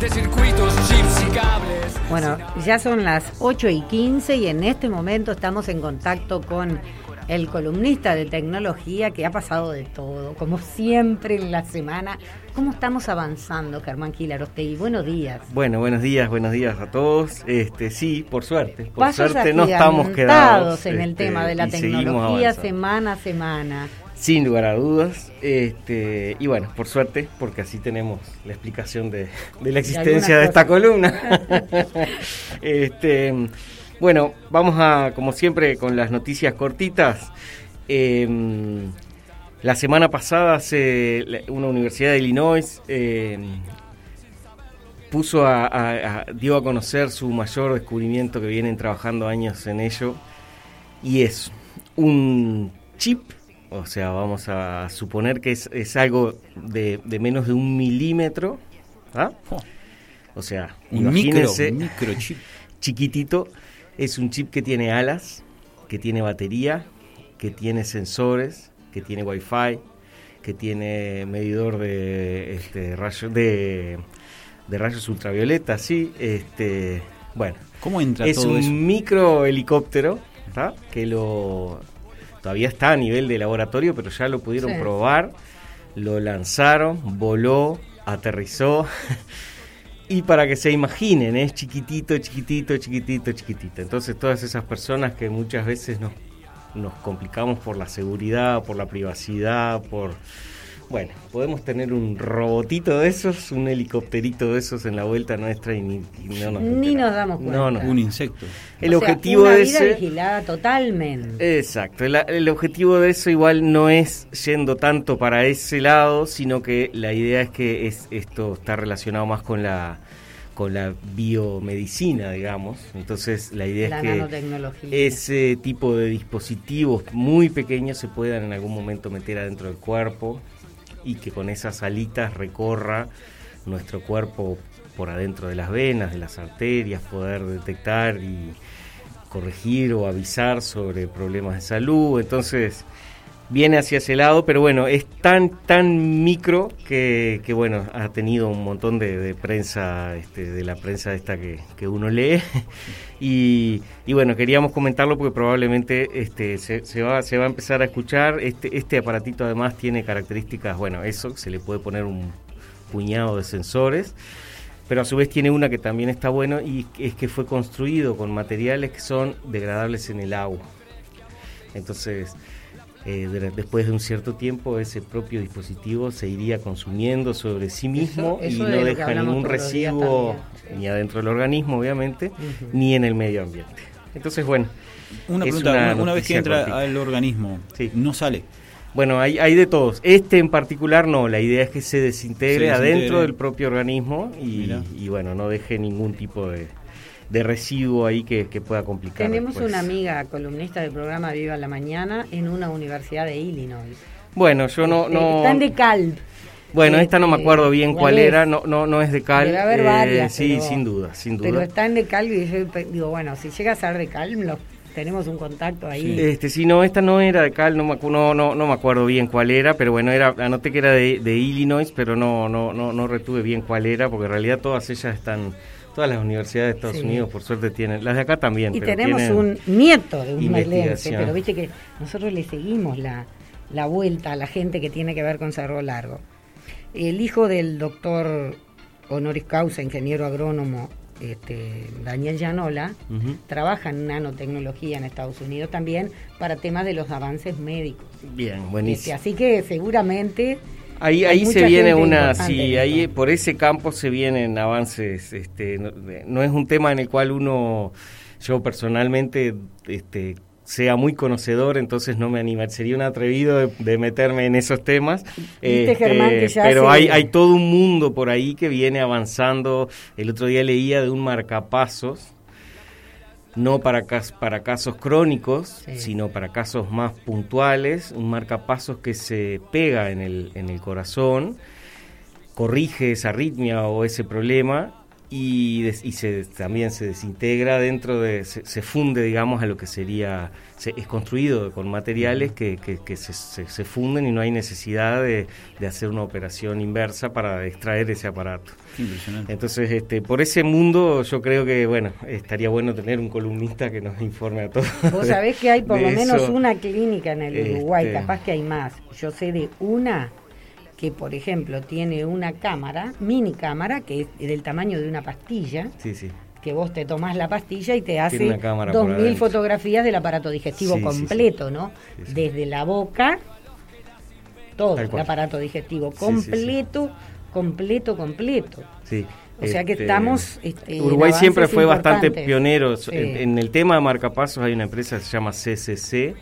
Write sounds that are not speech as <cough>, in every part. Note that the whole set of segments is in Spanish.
de circuitos, chips y cables. Bueno, ya son las 8 y 15 y en este momento estamos en contacto con el columnista de tecnología que ha pasado de todo, como siempre en la semana. ¿Cómo estamos avanzando, Germán Quilarostegui? Buenos días. Bueno, buenos días, buenos días a todos. Este, sí, por suerte, por Pasos suerte no estamos quedados en el este, tema de la tecnología semana a semana. Sin lugar a dudas. Este, y bueno, por suerte, porque así tenemos la explicación de, de la existencia de, esta columna. <laughs> este, bueno, vamos a, como siempre, con las noticias cortitas. Em, la semana pasada se, una universidad de Illinois em, puso a, a- a- dio a conocer su mayor descubrimiento que vienen trabajando años en ello y es un chip, o sea, vamos a suponer que es, es algo de, de menos de un milímetro, ¿ah? o sea, Un micro, microchip. <laughs> chiquitito, es un chip que tiene alas, que tiene batería, que tiene sensores, que tiene wifi, que tiene medidor de este, rayos de, de rayos ultravioleta, sí, este, bueno, ¿Cómo entra es todo un eso? micro helicóptero ¿tá? que lo todavía está a nivel de laboratorio, pero ya lo pudieron Sí. probar, lo lanzaron, voló, aterrizó. <laughs> Y para que se imaginen, es chiquitito, chiquitito, chiquitito, chiquitito. Entonces todas esas personas que muchas veces nos, nos complicamos por la seguridad, por la privacidad, por... Bueno, podemos tener un robotito de esos, un helicópterito de esos en la vuelta nuestra y ni, y no nos Ni enteramos. nos damos cuenta. No, no. Un insecto. El O sea, objetivo una de vida ese... vigilada totalmente. Exacto, el, el objetivo de eso igual no es yendo tanto para ese lado, sino que la idea es que es, esto está relacionado más con la con la biomedicina, digamos. Entonces la idea la es que nanotecnología. ese tipo de dispositivos muy pequeños se puedan en algún momento meter adentro del cuerpo y que con esas alitas recorra nuestro cuerpo por adentro de las venas, de las arterias, poder detectar y corregir o avisar sobre problemas de salud. Entonces viene hacia ese lado, pero bueno, es tan, tan micro que, bueno, ha tenido un montón de, prensa, este, de la prensa esta que, que uno lee. <laughs> Y, y bueno, queríamos comentarlo porque probablemente este, se, se va, se va a empezar a escuchar. Este, este aparatito además tiene características, bueno, eso, se le puede poner un puñado de sensores pero a su vez tiene una que también está bueno y es que fue construido con materiales que son degradables en el agua. Entonces, eh, de- después de un cierto tiempo, ese propio dispositivo se iría consumiendo sobre sí mismo eso y no deja ningún residuo también. ni adentro del organismo, obviamente, ni en el medio ambiente. Entonces, bueno, Una pregunta, una vez que entra cortita. al organismo, Sí. no sale. Bueno, hay, hay de todos. Este en particular no, la idea es que se desintegre, Se desintegre. adentro del propio organismo y, y, bueno, no deje ningún tipo de, de residuo ahí que, que pueda complicar. Tenemos una amiga columnista del programa Viva la Mañana en una universidad de Illinois. Bueno, yo no... Este, no Están de Calv. bueno, esta no me Este, acuerdo bien cuál es? era, no, no, no es de Cal. Debe haber eh, varias, Sí, pero- sin duda, sin duda. Pero está en de Calv y yo digo, bueno, si llega a ser de Calv, lo- tenemos un contacto ahí. Este, sí, no, esta no era de Cal, no me, no, no, no me acuerdo bien cuál era, pero bueno, era, anoté que era de, de Illinois, pero no, no, no, no retuve bien cuál era, porque en realidad todas ellas están, todas las universidades de Estados Sí. Unidos por suerte tienen, las de acá también. Y pero tenemos un nieto de un investigación. pero viste que nosotros le seguimos la, la vuelta a la gente que tiene que ver con Cerro Largo. El hijo del doctor honoris causa, ingeniero agrónomo, este, Daniel Llanola, trabaja en nanotecnología en Estados Unidos también para temas de los avances médicos. Bien, Este, buenísimo. así que seguramente Ahí, ahí se viene una, sí, ahí esto. por ese campo se vienen avances, este, no, no es un tema en el cual uno, yo personalmente, este, sea muy conocedor, entonces no me anima, sería un atrevido de, de meterme en esos temas. Viste, Germán, pero hay, hay todo un mundo por ahí que viene avanzando. El otro día leía de un marcapasos, no para, cas- para casos crónicos, Sí. sino para casos más puntuales, un marcapasos que se pega en el, en el corazón, corrige esa arritmia o ese problema y, se, también se desintegra dentro de, se, funde, digamos, a lo que sería, es construido con materiales que, que, se, se, funden y no hay necesidad de, hacer una operación inversa para extraer ese aparato. Entonces, este, por ese mundo yo creo que, bueno, estaría bueno tener un columnista que nos informe a todos. Vos sabés que hay por lo menos una clínica en el Uruguay, este, capaz que hay más. Yo sé de una que, por ejemplo, tiene una cámara, mini cámara, que es del tamaño de una pastilla. Que vos te tomás la pastilla y te hace 2.000 fotografías del aparato digestivo completo, ¿no? Desde la boca, todo el aparato digestivo, completo, completo, completo. Sí. O sea que este, estamos. Este, Uruguay siempre fue bastante pionero. En, en, el tema de marcapasos hay una empresa que se llama CCC,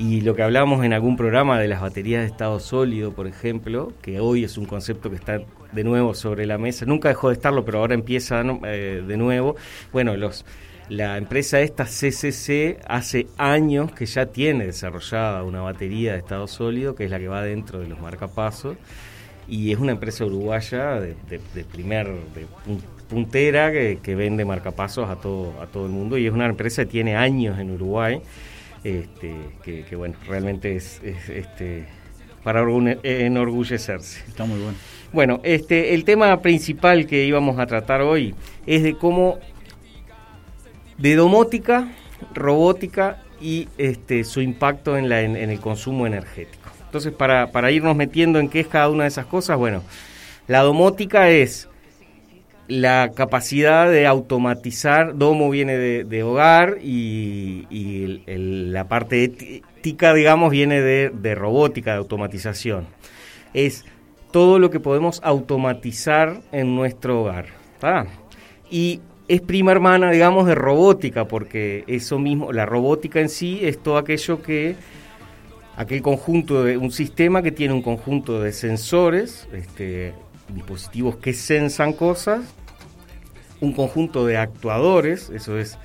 y lo que hablábamos en algún programa de las baterías de estado sólido, por ejemplo, que hoy es un concepto que está de nuevo sobre la mesa, nunca dejó de estarlo, pero ahora empieza eh, de nuevo. Bueno, los, la empresa esta CCC hace años que ya tiene desarrollada una batería de estado sólido, que es la que va dentro de los marcapasos, y es una empresa uruguaya de, primer, puntera que, que, vende marcapasos a todo, a todo el mundo, y es una empresa que tiene años en Uruguay este, que, bueno, realmente es, este, para enorgullecerse. Está muy bueno. Bueno, este, el tema principal que íbamos a tratar hoy es de cómo, de domótica, robótica y este, su impacto en, la, en, el consumo energético. Entonces, para, para irnos metiendo en qué es cada una de esas cosas, bueno, la domótica es la capacidad de automatizar, Domo viene de, hogar y, la parte ética, digamos, viene de, robótica, de automatización. Es todo lo que podemos automatizar en nuestro hogar. Y es prima hermana, digamos, de robótica, porque eso mismo, la robótica en sí es todo aquello que aquel conjunto de un sistema que tiene un conjunto de sensores, este, dispositivos que sensan cosas un conjunto de actuadores, eso es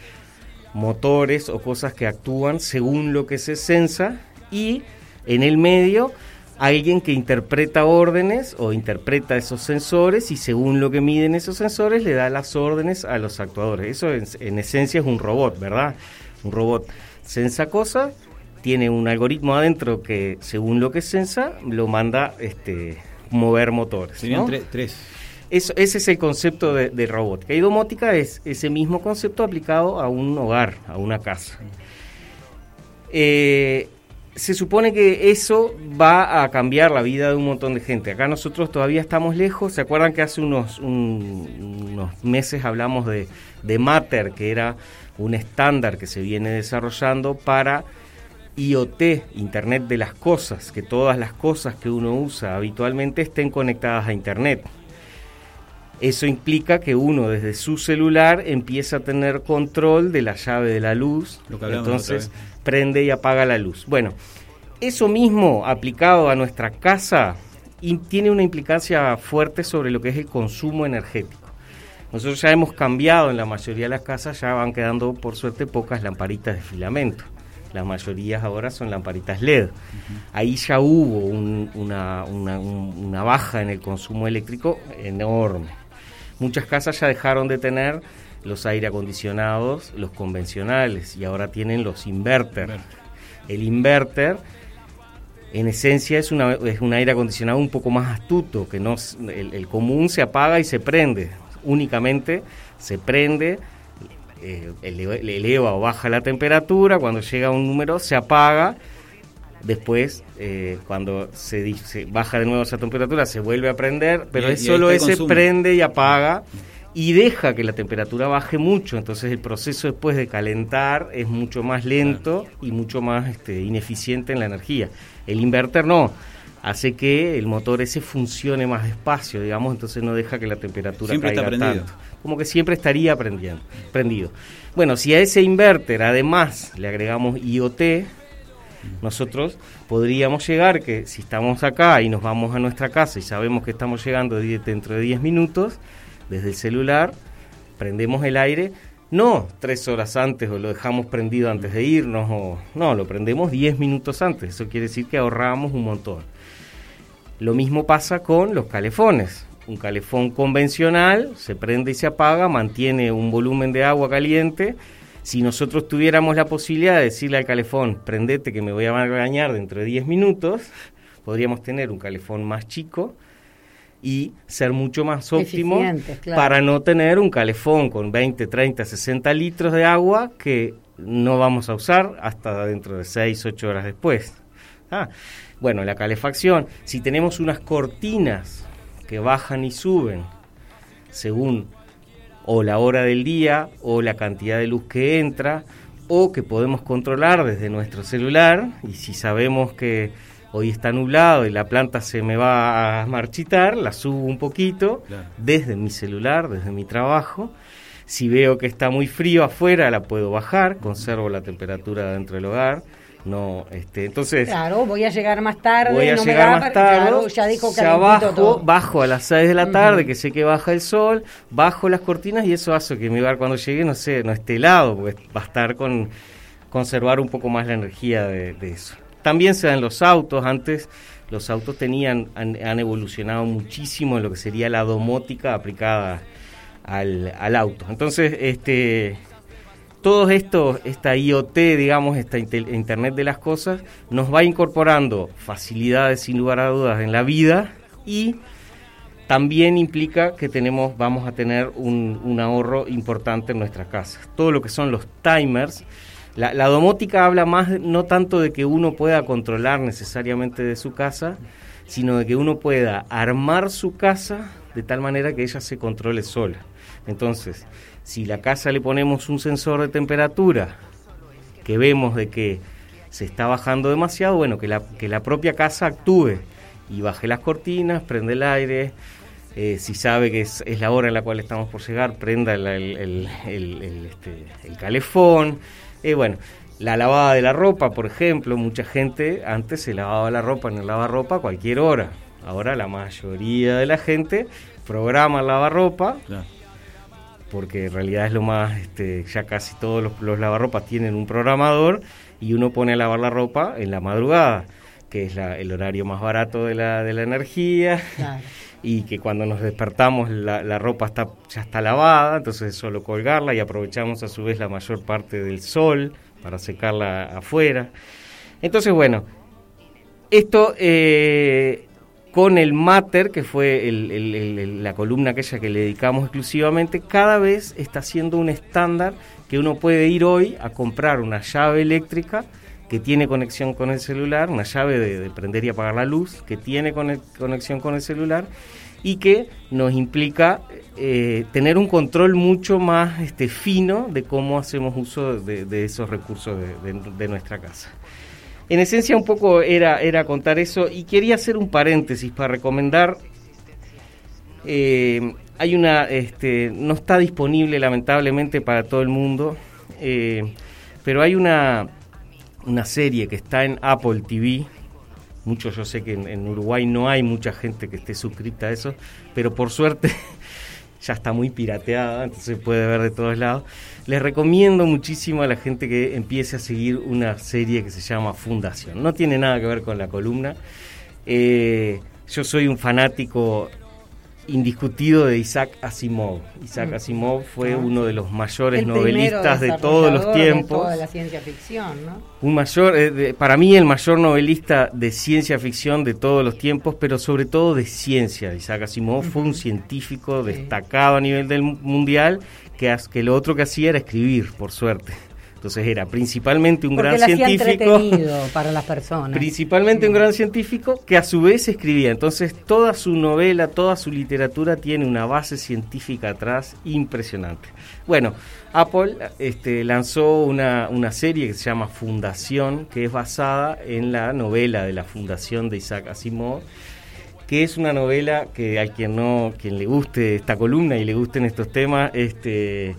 motores o cosas que actúan según lo que se sensa y en el medio alguien que interpreta órdenes o interpreta esos sensores y según lo que miden esos sensores le da las órdenes a los actuadores. Eso en, esencia es un robot, ¿verdad? Un robot sensa cosas, tiene un algoritmo adentro que según lo que sensa lo manda este, mover motores. Serían tres ese es el concepto de, robótica. Y domótica es ese mismo concepto aplicado a un hogar, a una casa. Eh, se supone que eso va a cambiar la vida de un montón de gente. Acá nosotros todavía estamos lejos. ¿Se acuerdan que hace unos, unos meses hablamos de, de Matter, que era un estándar que se viene desarrollando para IoT, Internet de las Cosas, que todas las cosas que uno usa habitualmente estén conectadas a Internet. Eso implica que uno desde su celular empieza a tener control de la llave de la luz, entonces prende y apaga la luz. Bueno, eso mismo aplicado a nuestra casa tiene una implicancia fuerte sobre lo que es el consumo energético. Nosotros ya hemos cambiado en la mayoría de las casas, ya van quedando por suerte pocas lamparitas de filamento. Las mayorías ahora son lamparitas LED. Ahí ya hubo una, una baja en el consumo eléctrico enorme. Muchas casas ya dejaron de tener los aire acondicionados, los convencionales, y ahora tienen los inverter. El inverter, en esencia, es, una, es un aire acondicionado un poco más astuto, que no el, común se apaga y se prende. Únicamente se prende, eh, eleva o baja la temperatura, cuando llega a un número se apaga Después, eh, cuando se, baja de nuevo esa temperatura, se vuelve a prender, pero es solo ese prende y apaga y deja que la temperatura baje mucho. Entonces, el proceso después de calentar es mucho más lento y mucho más este, ineficiente en la energía. El inverter no hace que el motor ese funcione más despacio, digamos, entonces no deja que la temperatura siempre caiga está tanto. Como que siempre estaría prendiendo, prendido. Bueno, si a ese inverter además le agregamos IoT, nosotros podríamos llegar que si estamos acá y nos vamos a nuestra casa y sabemos que estamos llegando dentro de 10 minutos, desde el celular prendemos el aire, no tres horas antes o lo dejamos prendido antes de irnos, no, lo prendemos 10 minutos antes, eso quiere decir que ahorramos un montón. Lo mismo pasa con los calefones. un calefón convencional, se prende y se apaga, mantiene un volumen de agua caliente. Si nosotros tuviéramos la posibilidad de decirle al calefón, prendete que me voy a bañar dentro de 10 minutos, podríamos tener un calefón más chico y ser mucho más óptimo para no tener un calefón con 20, 30, 60 litros de agua que no vamos a usar hasta dentro de 6, 8 horas después. Ah, bueno, la calefacción, si tenemos unas cortinas que bajan y suben según o la hora del día o la cantidad de luz que entra o que podemos controlar desde nuestro celular y si sabemos que hoy está nublado y la planta se me va a marchitar, la subo un poquito desde mi celular, desde mi trabajo. Si veo que está muy frío afuera, la puedo bajar, conservo la temperatura dentro del hogar no este entonces claro voy a llegar más tarde voy a llegar más tarde ya dijo que bajo bajo a las 6 de la tarde que sé que baja el sol bajo las cortinas y eso hace que mi hogar cuando llegue no sé no esté helado porque va a estar con conservar un poco más la energía de, eso. También se dan los autos antes los autos tenían han, han, evolucionado muchísimo en lo que sería la domótica aplicada al, al auto. Entonces este todo esto, esta IoT, digamos, esta Internet de las Cosas, nos va incorporando facilidades sin lugar a dudas en la vida y también implica que tenemos, vamos a tener un, ahorro importante en nuestras casas. Todo lo que son los timers, la, la, domótica habla más no tanto de que uno pueda controlar necesariamente de su casa, sino de que uno pueda armar su casa de tal manera que ella se controle sola. Entonces, si la casa le ponemos un sensor de temperatura, que vemos de que se está bajando demasiado, bueno, que la, que la propia casa actúe y baje las cortinas, prende el aire, eh, si sabe que es, la hora en la cual estamos por llegar, prenda el, este, calefón. Eh, bueno, la lavada de la ropa, por ejemplo, mucha gente antes se lavaba la ropa en el lavarropa a cualquier hora. Ahora la mayoría de la gente programa el lavarropa porque en realidad es lo más, este, ya casi todos los, lavarropas tienen un programador y uno pone a lavar la ropa en la madrugada, que es el horario más barato de la, de la energía. <laughs> Y que cuando nos despertamos la, ropa está, ya está lavada, entonces es solo colgarla y aprovechamos a su vez la mayor parte del sol para secarla afuera. Entonces, bueno, esto eh, con el Mater, que fue la columna aquella que le dedicamos exclusivamente, cada vez está siendo un estándar que uno puede ir hoy a comprar una llave eléctrica que tiene conexión con el celular, una llave de, prender y apagar la luz que tiene conexión con el celular y que nos implica eh, tener un control mucho más este, fino de cómo hacemos uso de, esos recursos de nuestra casa. En esencia un poco era, era contar eso y quería hacer un paréntesis para recomendar. Eh, hay una, este, no está disponible lamentablemente para todo el mundo, eh, pero hay una, una serie que está en Apple TV. Muchos yo sé que en Uruguay no hay mucha gente que esté suscrita a eso, pero por suerte ya está muy pirateada, entonces se puede ver de todos lados. Les recomiendo muchísimo a la gente que empiece a seguir una serie que se llama Fundación. No tiene nada que ver con la columna. Eh, yo soy un fanático indiscutido de Isaac Asimov. Isaac mm. Asimov fue ah. uno de los mayores novelistas de todos los tiempos. De toda la ciencia ficción, ¿no? Un mayor, eh, para mí el mayor novelista de ciencia ficción de todos los tiempos, pero sobre todo de ciencia. Isaac Asimov fue un científico destacado a nivel del mundial que, que lo otro que hacía era escribir, por suerte. Entonces era principalmente un gran científico. para las personas. Principalmente un gran científico que a su vez escribía. Entonces toda su novela, toda su literatura tiene una base científica atrás impresionante. Bueno, Apple este, lanzó una, una serie que se llama Fundación, que es basada en la novela de la Fundación de Isaac Asimov que es una novela que a quien no, quien le guste esta columna y le gusten estos temas, este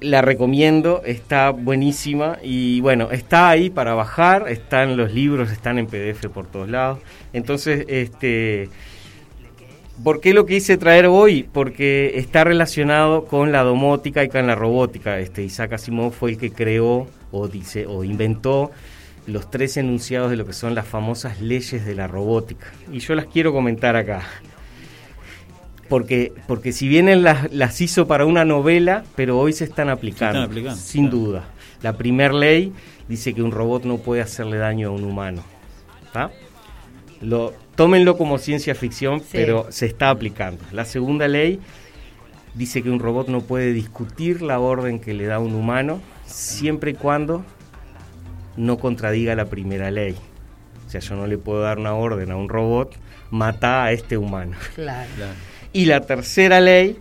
la recomiendo, está buenísima y bueno, está ahí para bajar, están los libros, están en PDF por todos lados. Entonces, este ¿Por qué lo quise traer hoy? Porque está relacionado con la domótica y con la robótica. Este Isaac Asimov fue el que creó o dice o inventó los tres enunciados de lo que son las famosas leyes de la robótica. Y yo las quiero comentar acá. Porque, porque si bien las, las hizo para una novela, pero hoy se están aplicando, sin duda. La primera ley dice que un robot no puede hacerle daño a un humano. Lo, tómenlo como ciencia ficción, pero se está aplicando. La segunda ley dice que un robot no puede discutir la orden que le da un humano siempre y cuando no contradiga la primera ley. O sea, yo no le puedo dar una orden a un robot, mata a este humano. Claro. Y la tercera ley,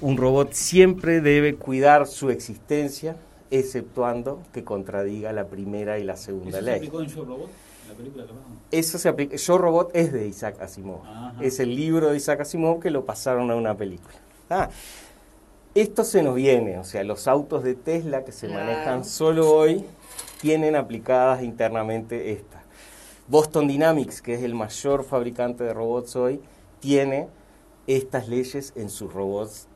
un robot siempre debe cuidar su existencia, exceptuando que contradiga la primera y la segunda ley. ¿Eso se aplicó en Yo Robot? La película que Eso se aplica. Yo Robot es de Isaac Asimov. Es el libro de Isaac Asimov que lo pasaron a una película. Ah, esto se nos viene, o sea, los autos de Tesla que se manejan solo hoy tienen aplicadas internamente estas. Boston Dynamics, que es el mayor fabricante de robots hoy, tiene estas leyes en sus robots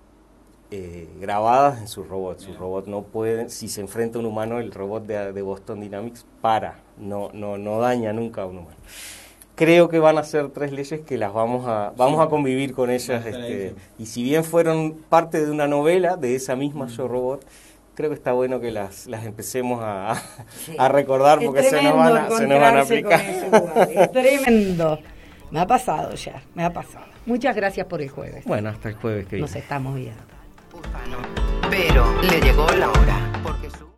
eh, grabadas en sus robots. Sus robots no pueden, si se enfrenta a un humano, el robot de, de, Boston Dynamics para, no, no, no daña nunca a un humano. Creo que van a ser tres leyes que las vamos a, vamos a convivir con ellas. Este, y si bien fueron parte de una novela de esa misma Yo Robot, creo que está bueno que las, las empecemos a, a recordar porque se nos, van a, se nos van a aplicar. Es tremendo. Me ha pasado ya, me ha pasado. Muchas gracias por el jueves. Bueno, hasta el jueves que Nos estamos viendo. Pero le llegó la hora.